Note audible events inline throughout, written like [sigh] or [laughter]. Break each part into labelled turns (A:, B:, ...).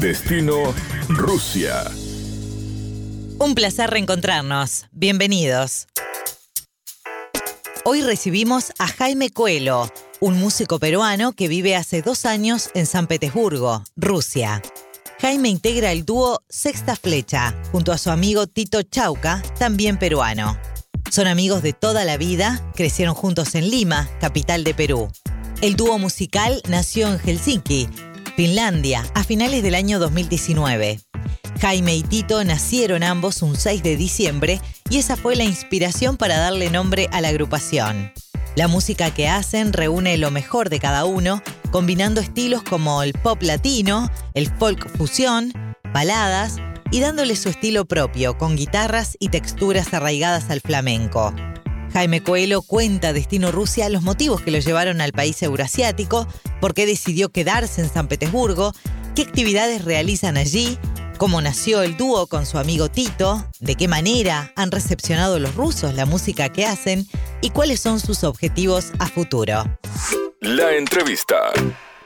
A: Destino Rusia.
B: Un placer reencontrarnos. Bienvenidos. Hoy recibimos a Jaime Coelho, un músico peruano que vive hace dos años en San Petersburgo, Rusia. Jaime integra el dúo Sexta Flecha, junto a su amigo Tito Chauca, también peruano. Son amigos de toda la vida, crecieron juntos en Lima, capital de Perú. El dúo musical nació en Helsinki, Finlandia, a finales del año 2019. Jaime y Tito nacieron ambos un 6 de diciembre y esa fue la inspiración para darle nombre a la agrupación. La música que hacen reúne lo mejor de cada uno, combinando estilos como el pop latino, el folk fusión, baladas y dándole su estilo propio, con guitarras y texturas arraigadas al flamenco. Jaime Coelho cuenta a Destino Rusia los motivos que lo llevaron al país euroasiático, por qué decidió quedarse en San Petersburgo, qué actividades realizan allí cómo nació el dúo con su amigo Tito, de qué manera han recepcionado los rusos la música que hacen y cuáles son sus objetivos a futuro.
A: La entrevista.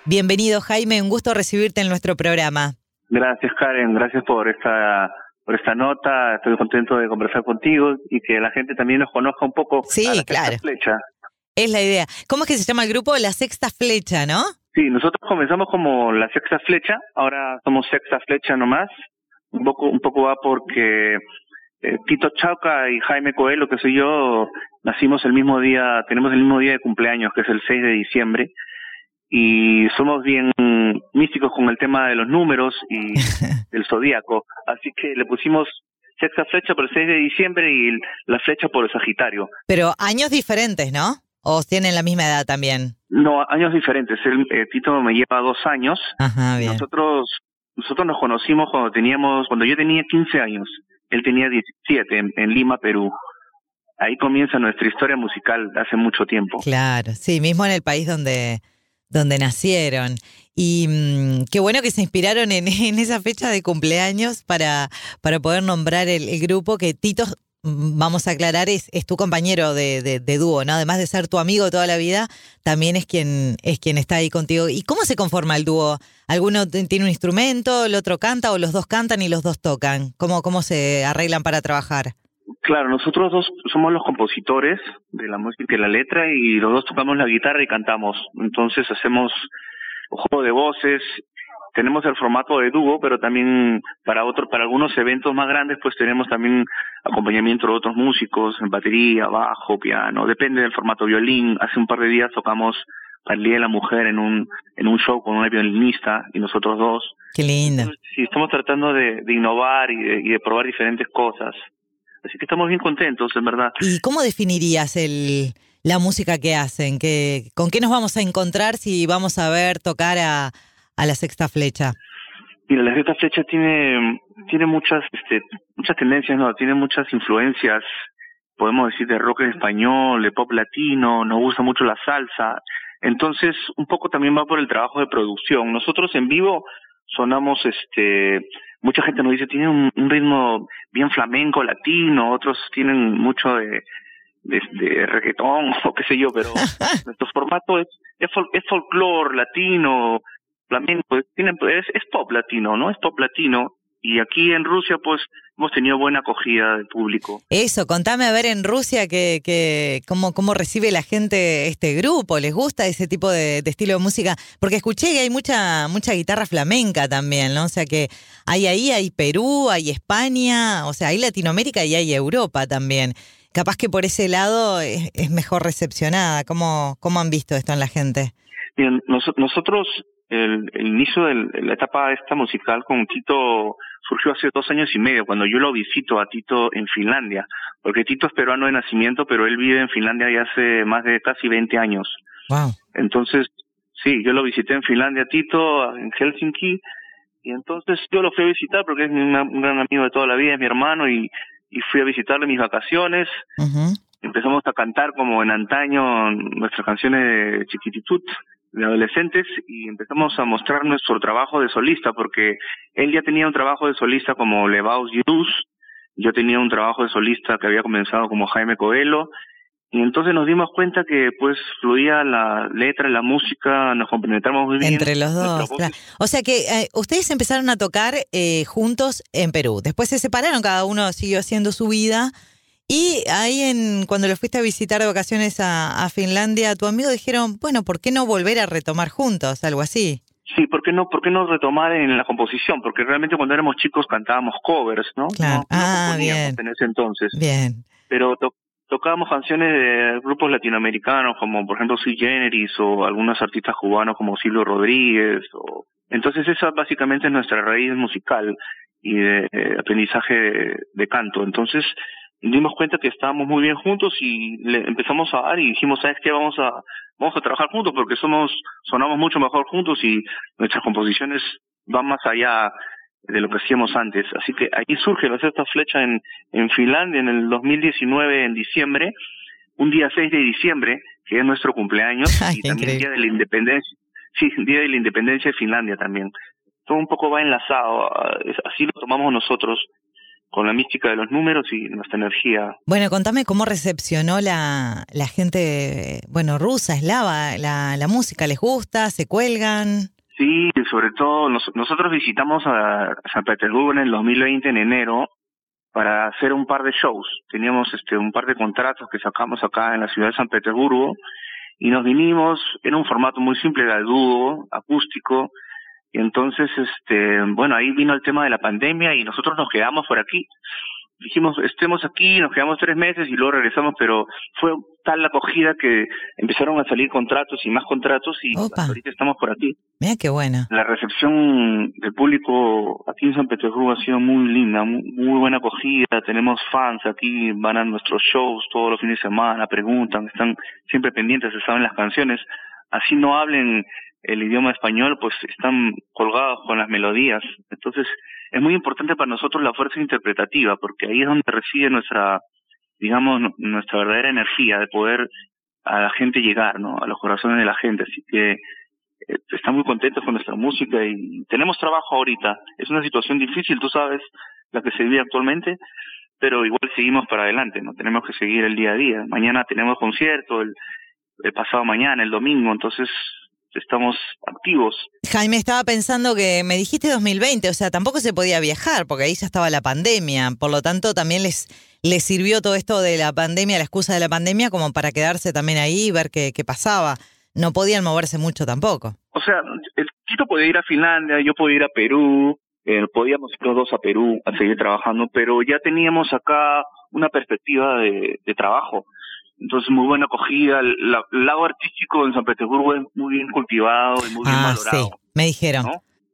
B: Bienvenido Jaime, un gusto recibirte en nuestro programa.
C: Gracias Karen, gracias por esta por esta nota, estoy contento de conversar contigo y que la gente también nos conozca un poco.
B: Sí,
C: a la
B: claro.
C: Flecha.
B: Es la idea. ¿Cómo es que se llama el grupo? La Sexta Flecha, ¿no?
C: Sí, nosotros comenzamos como la sexta flecha, ahora somos sexta flecha nomás. Un poco, un poco va porque eh, Tito Chauca y Jaime Coelho, que soy yo, nacimos el mismo día, tenemos el mismo día de cumpleaños, que es el 6 de diciembre, y somos bien místicos con el tema de los números y [laughs] del zodíaco, así que le pusimos sexta flecha por el 6 de diciembre y la flecha por el Sagitario.
B: Pero años diferentes, ¿no? ¿O tienen la misma edad también?
C: No, años diferentes. El, eh, Tito me lleva dos años.
B: Ajá, bien.
C: Nosotros, nosotros nos conocimos cuando teníamos, cuando yo tenía 15 años. Él tenía 17 en, en Lima, Perú. Ahí comienza nuestra historia musical hace mucho tiempo.
B: Claro, sí, mismo en el país donde, donde nacieron. Y mmm, qué bueno que se inspiraron en, [laughs] en, esa fecha de cumpleaños para, para poder nombrar el, grupo que Tito vamos a aclarar, es, es tu compañero de, dúo, ¿no? Además de ser tu amigo toda la vida, también es quien, es quien está ahí contigo. ¿Y cómo se conforma el dúo? ¿Alguno tiene un instrumento, el otro canta o los dos cantan y los dos tocan? ¿Cómo, cómo se arreglan para trabajar?
C: Claro, nosotros dos somos los compositores de la música y la letra y los dos tocamos la guitarra y cantamos. Entonces hacemos juego de voces tenemos el formato de dúo, pero también para otros, para algunos eventos más grandes, pues tenemos también acompañamiento de otros músicos, en batería, bajo, piano, depende del formato violín. Hace un par de días tocamos para el Día de la Mujer en un, en un show con una violinista y nosotros dos.
B: Qué lindo.
C: Sí, estamos tratando de, de innovar y de, y de probar diferentes cosas. Así que estamos bien contentos, en verdad.
B: ¿Y cómo definirías el, la música que hacen? ¿Qué, ¿Con qué nos vamos a encontrar si vamos a ver tocar a, a la sexta flecha?
C: Mira, la sexta flecha tiene, tiene muchas, este, muchas tendencias, ¿no? Tiene muchas influencias, podemos decir, de rock en español, de pop latino, nos gusta mucho la salsa. Entonces, un poco también va por el trabajo de producción. Nosotros en vivo sonamos, este, mucha gente nos dice, tiene un, un ritmo bien flamenco, latino, otros tienen mucho de, de, de reggaetón [laughs] o qué sé yo, pero [laughs] nuestro formato es, es, fol es folclore latino, flamenco, es, es pop latino, ¿no? Es pop latino. Y aquí en Rusia, pues, hemos tenido buena acogida del público.
B: Eso, contame a ver en Rusia que, que cómo, cómo recibe la gente este grupo, ¿les gusta ese tipo de, de, estilo de música? Porque escuché que hay mucha, mucha guitarra flamenca también, ¿no? O sea que hay ahí, hay Perú, hay España, o sea, hay Latinoamérica y hay Europa también. Capaz que por ese lado es, es mejor recepcionada. ¿Cómo, ¿Cómo han visto esto en la gente?
C: Bien, nos, nosotros el, el inicio de la etapa esta musical con Tito surgió hace dos años y medio, cuando yo lo visito a Tito en Finlandia, porque Tito es peruano de nacimiento, pero él vive en Finlandia ya hace más de casi 20 años.
B: Wow.
C: Entonces, sí, yo lo visité en Finlandia, Tito, en Helsinki, y entonces yo lo fui a visitar porque es un, gran amigo de toda la vida, es mi hermano, y, y fui a visitarle mis vacaciones.
B: Uh -huh.
C: Empezamos a cantar como en antaño nuestras canciones de Chiquititut, de adolescentes y empezamos a mostrar nuestro trabajo de solista porque él ya tenía un trabajo de solista como Levaus Yus, yo tenía un trabajo de solista que había comenzado como Jaime Coelho y entonces nos dimos cuenta que pues fluía la letra, la música, nos compenetramos muy bien.
B: Entre los dos. O sea que eh, ustedes empezaron a tocar eh, juntos en Perú. Después se separaron, cada uno siguió haciendo su vida. Y ahí en cuando lo fuiste a visitar de vacaciones a, a Finlandia, tu amigo dijeron, bueno, ¿por qué no volver a retomar juntos? Algo así.
C: Sí, ¿por qué no, por qué no retomar en la composición? Porque realmente cuando éramos chicos cantábamos covers, ¿no?
B: Claro. ah, bien.
C: En ese entonces.
B: Bien.
C: Pero tocábamos canciones de grupos latinoamericanos como por ejemplo Sui Generis o algunos artistas cubanos como Silvio Rodríguez o entonces esa básicamente es nuestra raíz musical y de aprendizaje de, canto entonces dimos cuenta que estábamos muy bien juntos y le empezamos a dar y dijimos sabes qué vamos a vamos a trabajar juntos porque somos sonamos mucho mejor juntos y nuestras composiciones van más allá de lo que hacíamos antes. Así que ahí surge la sexta flecha en, en Finlandia en el 2019, en diciembre, un día 6 de diciembre, que es nuestro cumpleaños, [laughs] y también Día de la Independencia. Sí, Día de la Independencia de Finlandia también. Todo un poco va enlazado, así lo tomamos nosotros, con la mística de los números y nuestra energía.
B: Bueno, contame cómo recepcionó la, la gente, bueno, rusa, eslava, la, la música, ¿les gusta? ¿Se cuelgan?
C: Sí, sobre todo nosotros visitamos a San Petersburgo en el 2020 en enero para hacer un par de shows. Teníamos este un par de contratos que sacamos acá en la ciudad de San Petersburgo y nos vinimos en un formato muy simple de dúo, acústico. Y entonces, este, bueno, ahí vino el tema de la pandemia y nosotros nos quedamos por aquí dijimos, estemos aquí, nos quedamos tres meses y luego regresamos, pero fue tal la acogida que empezaron a salir contratos y más contratos y ahorita estamos por aquí.
B: Mira qué buena.
C: La recepción del público aquí en San Petersburgo ha sido muy linda, muy, buena acogida, tenemos fans aquí, van a nuestros shows todos los fines de semana, preguntan, están siempre pendientes, se saben las canciones, así no hablen el idioma español, pues están colgados con las melodías. Entonces, es muy importante para nosotros la fuerza interpretativa, porque ahí es donde reside nuestra, digamos, nuestra verdadera energía de poder a la gente llegar, ¿no? A los corazones de la gente. Así que eh, estamos muy contentos con nuestra música y tenemos trabajo ahorita. Es una situación difícil, tú sabes, la que se vive actualmente, pero igual seguimos para adelante, ¿no? Tenemos que seguir el día a día. Mañana tenemos concierto, el pasado mañana, el domingo, entonces estamos activos.
B: Jaime, estaba pensando que me dijiste 2020, o sea, tampoco se podía viajar porque ahí ya estaba la pandemia, por lo tanto también les, les sirvió todo esto de la pandemia, la excusa de la pandemia, como para quedarse también ahí y ver qué, qué pasaba. No podían moverse mucho tampoco.
C: O sea, el chico podía ir a Finlandia, yo podía ir a Perú, eh, podíamos ir los dos a Perú a seguir trabajando, pero ya teníamos acá una perspectiva de, de trabajo. Entonces, muy buena acogida. El, lado artístico en San Petersburgo es muy bien cultivado y muy bien ah, valorado.
B: Sí, me dijeron.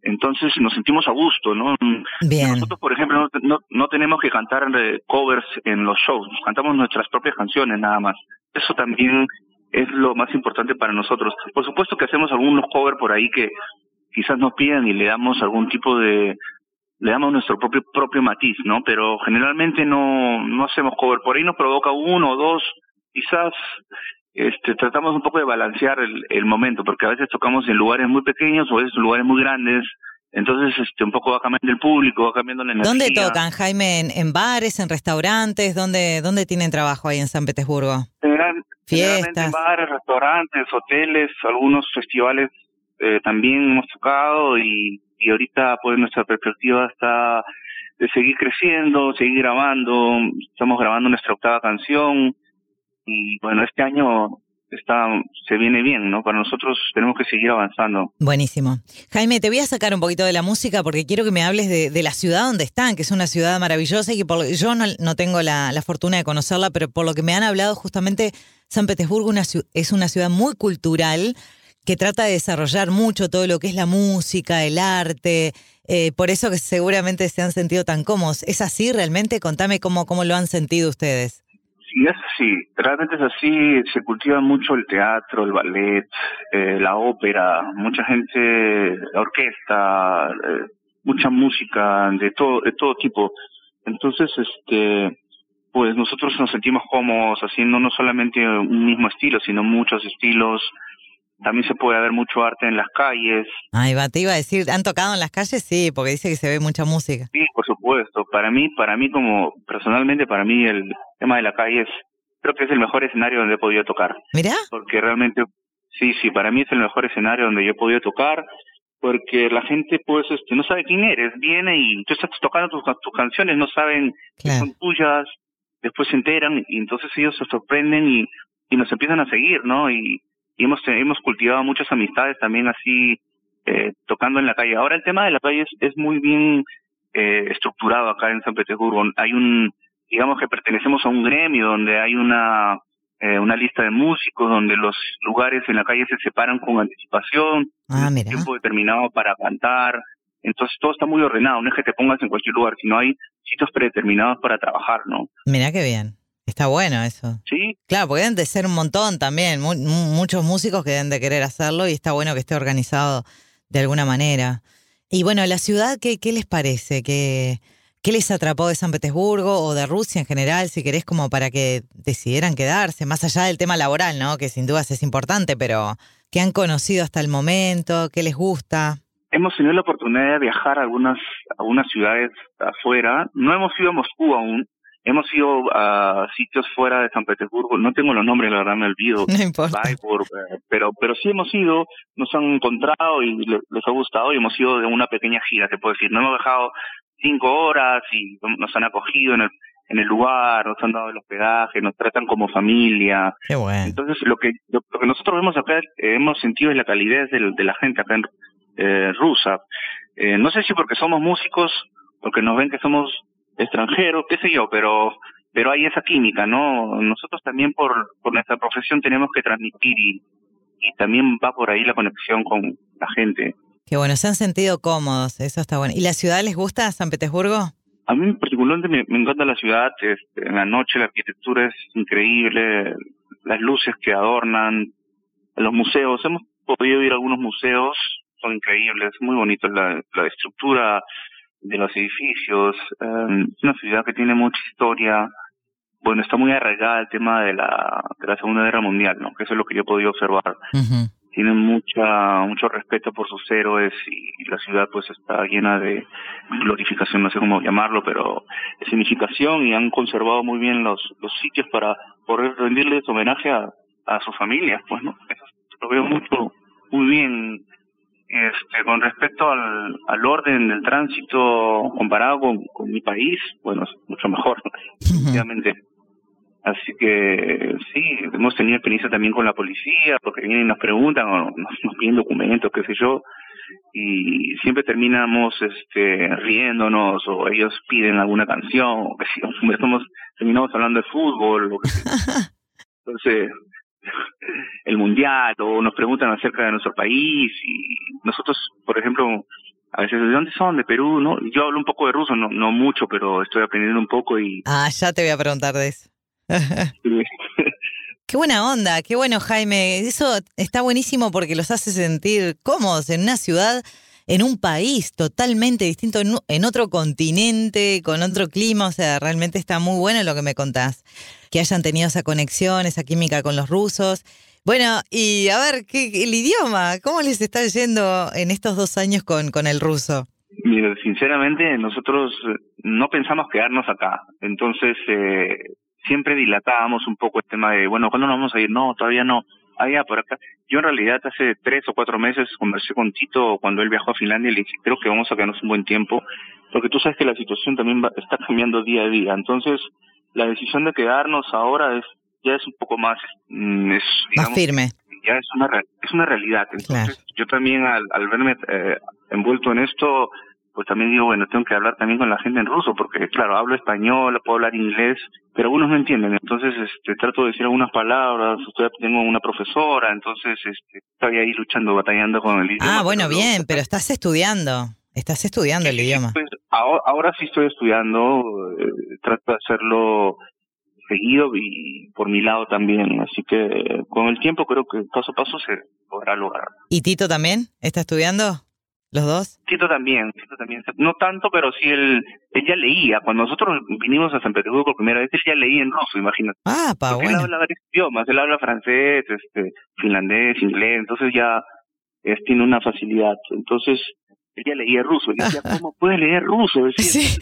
C: Entonces nos sentimos a gusto, ¿no?
B: Bien.
C: Nosotros, por ejemplo, no, no, tenemos que cantar covers en los shows, cantamos nuestras propias canciones nada más. Eso también es lo más importante para nosotros. Por supuesto que hacemos algunos covers por ahí que quizás nos piden y le damos algún tipo de le damos nuestro propio propio matiz, ¿no? Pero generalmente no no hacemos cover. Por ahí nos provoca uno o dos quizás este, tratamos un poco de balancear el, el momento, porque a veces tocamos en lugares muy pequeños o a veces en lugares muy grandes, entonces este, un poco va cambiando el público, va cambiando la energía.
B: ¿Dónde tocan, Jaime? ¿En, bares, en restaurantes? ¿Dónde, ¿Dónde tienen trabajo ahí en San Petersburgo?
C: General, Fiestas. En bares, restaurantes, hoteles, algunos festivales eh, también hemos tocado y, y ahorita pues nuestra perspectiva está de seguir creciendo, seguir grabando, estamos grabando nuestra octava canción, y bueno, este año está se viene bien, ¿no? Para nosotros tenemos que seguir avanzando.
B: Buenísimo. Jaime, te voy a sacar un poquito de la música porque quiero que me hables de, de la ciudad donde están, que es una ciudad maravillosa y que por, yo no, tengo la, la, fortuna de conocerla, pero por lo que me han hablado justamente, San Petersburgo una, es una ciudad muy cultural que trata de desarrollar mucho todo lo que es la música, el arte, eh, por eso que seguramente se han sentido tan cómodos. ¿Es así realmente? Contame cómo, cómo lo han sentido ustedes.
C: Sí, es así, realmente es así, se cultiva mucho el teatro, el ballet, eh, la ópera, mucha gente, la orquesta, eh, mucha música de todo, de todo tipo. Entonces, este, pues nosotros nos sentimos cómodos haciendo no solamente un mismo estilo, sino muchos estilos. También se puede ver mucho arte en las calles.
B: Ay, va, te iba a decir, ¿han tocado en las calles? Sí, porque dice que se ve mucha música.
C: Sí, por supuesto. Para mí, para mí como, personalmente, para mí el tema de la calle es, creo que es el mejor escenario donde he podido tocar.
B: ¿Mirá?
C: Porque realmente, sí, sí, para mí es el mejor escenario donde yo he podido tocar, porque la gente pues este no sabe quién eres, viene y tú estás tocando tus, tus canciones, no saben que son tuyas, después se enteran y entonces ellos se sorprenden y, y nos empiezan a seguir, ¿no? Y, y hemos, hemos cultivado muchas amistades también así eh, tocando en la calle. Ahora el tema de la calle es, es muy bien eh, estructurado acá en San Petersburgo. Hay un, digamos que pertenecemos a un gremio donde hay una eh, una lista de músicos donde los lugares en la calle se separan con anticipación,
B: ah,
C: tiempo determinado para cantar, entonces todo está muy ordenado, no es que te pongas en cualquier lugar, sino hay sitios predeterminados para trabajar, ¿no?
B: Mira qué bien. Está bueno eso.
C: Sí.
B: Claro, porque deben de ser un montón también, muchos músicos que deben de querer hacerlo y está bueno que esté organizado de alguna manera. Y bueno, la ciudad, ¿qué, qué les parece? ¿Qué, ¿Qué les atrapó de San Petersburgo o de Rusia en general, si querés, como para que decidieran quedarse? Más allá del tema laboral, ¿no? Que sin dudas es importante, pero ¿qué han conocido hasta el momento? ¿Qué les gusta?
C: Hemos tenido la oportunidad de viajar a algunas, algunas ciudades afuera. No hemos ido a Moscú aún. Hemos ido a sitios fuera de San Petersburgo. No tengo los nombres, la verdad me olvido. [laughs]
B: No importa.
C: Eh, pero, pero sí hemos ido, nos han encontrado y les ha gustado y hemos ido de una pequeña gira, te puedo decir. No hemos dejado cinco horas y nos han acogido en el, en el lugar, nos han dado el hospedaje, nos tratan como familia.
B: Qué bueno.
C: Entonces, lo que, lo, que nosotros vemos acá, eh, hemos sentido es la calidez de, de la gente acá en eh, rusa. Eh, no sé si porque somos músicos, porque nos ven que somos extranjeros, qué sé yo, pero pero hay esa química, ¿no? Nosotros también por, por nuestra profesión tenemos que transmitir y, y también va por ahí la conexión con la gente.
B: Qué bueno, se han sentido cómodos, eso está bueno. ¿Y la ciudad les gusta, San Petersburgo?
C: A mí particularmente me, me encanta la ciudad, este, en la noche la arquitectura es increíble, las luces que adornan, los museos, hemos podido ir a algunos museos, son increíbles, muy bonitos, la, la estructura de los edificios, em, es una ciudad que tiene mucha historia, bueno, está muy arraigada el tema de la, de la Segunda Guerra Mundial, ¿no? Que eso es lo que yo he podido observar. Tienen mucha mucho respeto por sus héroes y, la ciudad pues está llena de glorificación, no sé cómo llamarlo, pero de significación y han conservado muy bien los los sitios para poder rendirles homenaje a, a sus familias, pues no, eso lo veo mucho muy bien este, con respecto al, al orden del tránsito comparado con, con mi país, bueno, es mucho mejor, [laughs] obviamente. Así que sí, hemos tenido experiencia también con la policía, porque vienen y nos preguntan o nos, nos piden documentos, qué sé yo, y siempre terminamos este riéndonos o ellos piden alguna canción, o que si [laughs] estamos, terminamos hablando de fútbol, o que [laughs] entonces el mundial, o nos preguntan acerca de nuestro país, y nosotros, por ejemplo, a veces, ¿de dónde son? De Perú, ¿no? Yo hablo un poco de ruso, no, no mucho, pero estoy aprendiendo un poco y...
B: Ah, ya te voy a preguntar de eso. [laughs] [laughs] Qué buena onda, qué bueno Jaime. Eso está buenísimo porque los hace sentir cómodos en una ciudad, en un país totalmente distinto, en otro continente, con otro clima. O sea, realmente está muy bueno lo que me contás. Que hayan tenido esa conexión, esa química con los rusos. Bueno, y a ver, ¿qué, el idioma, ¿cómo les está yendo en estos dos años con, con el ruso?
C: Mira, sinceramente nosotros no pensamos quedarnos acá. Entonces, eh, siempre dilatábamos un poco el tema de, bueno, ¿cuándo nos vamos a ir? No, todavía no. Allá por acá. Yo en realidad hace tres o cuatro meses conversé con Tito cuando él viajó a Finlandia y le dije, creo que vamos a quedarnos un buen tiempo, porque tú sabes que la situación también está cambiando día a día. Entonces, la decisión de quedarnos ahora es ya es un poco más,
B: mm, es, más firme.
C: Ya es una, es una realidad. Entonces, yo también al, al verme eh, envuelto en esto, pues también digo, bueno, tengo que hablar también con la gente en ruso, porque claro, hablo español, puedo hablar inglés, pero algunos no entienden, entonces este, trato de decir algunas palabras, tengo una profesora, entonces este, estoy ahí luchando, batallando con el idioma.
B: Ah, bueno, bien, pero estás estudiando, estás estudiando el idioma.
C: Pues, ahora, sí estoy estudiando, eh, trato de hacerlo seguido y por mi lado también, así que con el tiempo creo que paso a paso se podrá lograr.
B: ¿Y Tito también está estudiando? ¿Los dos?
C: Tito también, Tito también. No tanto, pero sí él, él ya leía. Cuando nosotros vinimos a San Petersburgo por primera vez, él ya leía en ruso, imagínate.
B: Ah, pa, bueno.
C: Él habla varios idiomas, él habla francés, este, finlandés, inglés, entonces ya es, tiene una facilidad. Entonces, él ya leía ruso. Y decía, [laughs] ¿cómo puede leer ruso? Decía,
B: sí.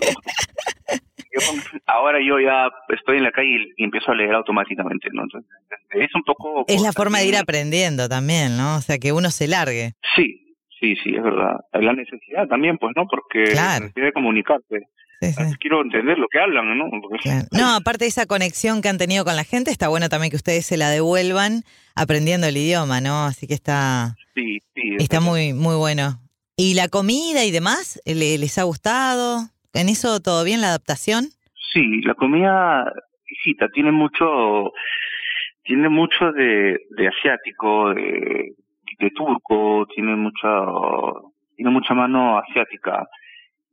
C: Ahora yo ya estoy en la calle y, empiezo a leer automáticamente, ¿no? Entonces, es un poco...
B: Es la forma de ir aprendiendo también, ¿no? O sea, que uno se largue.
C: Sí, sí, sí, es verdad. La necesidad también, pues, ¿no? Porque la necesidad de comunicarte. Quiero entender lo que hablan, ¿no?
B: No, aparte de esa conexión que han tenido con la gente, está bueno también que ustedes se la devuelvan aprendiendo el idioma, ¿no? Así que está,
C: sí, sí,
B: está muy, muy bueno. ¿Y la comida y demás? ¿Les ha gustado? ¿En eso todo bien la adaptación?
C: Sí, la comida, visita, tiene mucho, tiene mucho de, de asiático, de, de turco, tiene mucha, tiene mucha mano asiática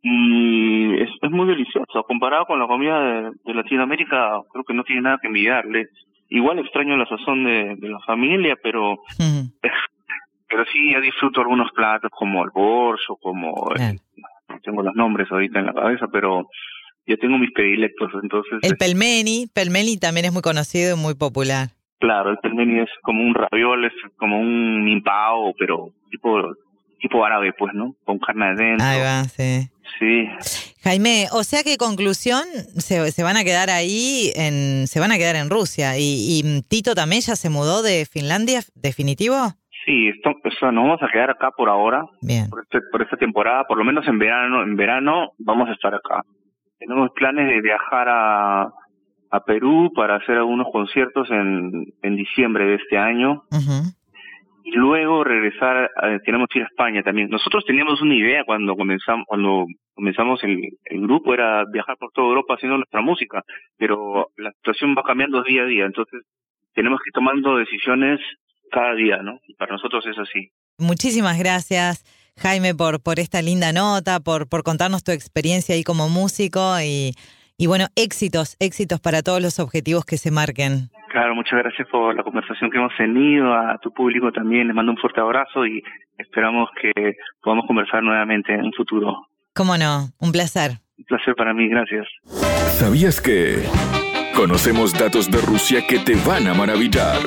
C: y es, es muy delicioso. Comparado con la comida de, Latinoamérica, creo que no tiene nada que envidiarle. Igual extraño la sazón de, de la familia, pero [laughs] pero sí ya disfruto algunos platos como el borso, como no tengo los nombres ahorita en la cabeza, pero yo tengo mis predilectos, entonces.
B: El pelmeni, pelmeni también es muy conocido y muy popular.
C: Claro, el pelmeni es como un raviol, es como un mimpao, pero tipo tipo árabe, pues, ¿no? Con carne adentro.
B: Ahí va, sí.
C: Sí.
B: Jaime, o sea que conclusión, se, se van a quedar ahí, en, se van a quedar en Rusia. ¿Y, y Tito también ya se mudó de Finlandia, definitivo?
C: Sí, esto, o nos vamos a quedar acá por ahora.
B: Bien.
C: Por, este, por esta temporada, por lo menos en verano, en verano vamos a estar acá. Tenemos planes de viajar a, a Perú para hacer algunos conciertos en, en diciembre de este año. Uh y luego regresar, tenemos que ir a España también. Nosotros teníamos una idea cuando comenzamos, cuando comenzamos el, el grupo, era viajar por toda Europa haciendo nuestra música, pero la situación va cambiando día a día, entonces tenemos que ir tomando decisiones cada día, ¿no? Y para nosotros es así.
B: Muchísimas gracias. Jaime, por, por esta linda nota, por, por contarnos tu experiencia ahí como músico y, y bueno, éxitos, éxitos para todos los objetivos que se marquen.
C: Claro, muchas gracias por la conversación que hemos tenido, a tu público también les mando un fuerte abrazo y esperamos que podamos conversar nuevamente en un futuro.
B: Cómo no, un placer.
C: Un placer para mí, gracias.
A: ¿Sabías que conocemos datos de Rusia que te van a maravillar?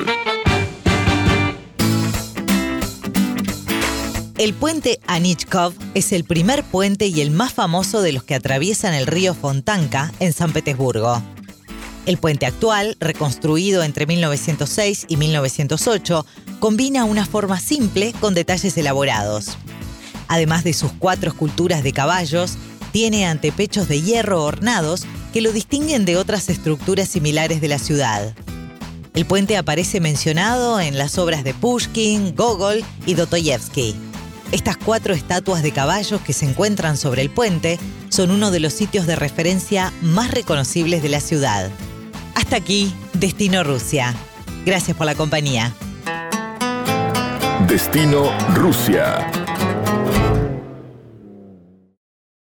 B: El puente Anichkov es el primer puente y el más famoso de los que atraviesan el río Fontanka en San Petersburgo. El puente actual, reconstruido entre 1906 y 1908, combina una forma simple con detalles elaborados. Además de sus cuatro esculturas de caballos, tiene antepechos de hierro ornados que lo distinguen de otras estructuras similares de la ciudad. El puente aparece mencionado en las obras de Pushkin, Gogol y Dostoyevsky. Estas cuatro estatuas de caballos que se encuentran sobre el puente son uno de los sitios de referencia más reconocibles de la ciudad. Hasta aquí, Destino Rusia. Gracias por la compañía.
A: Destino Rusia.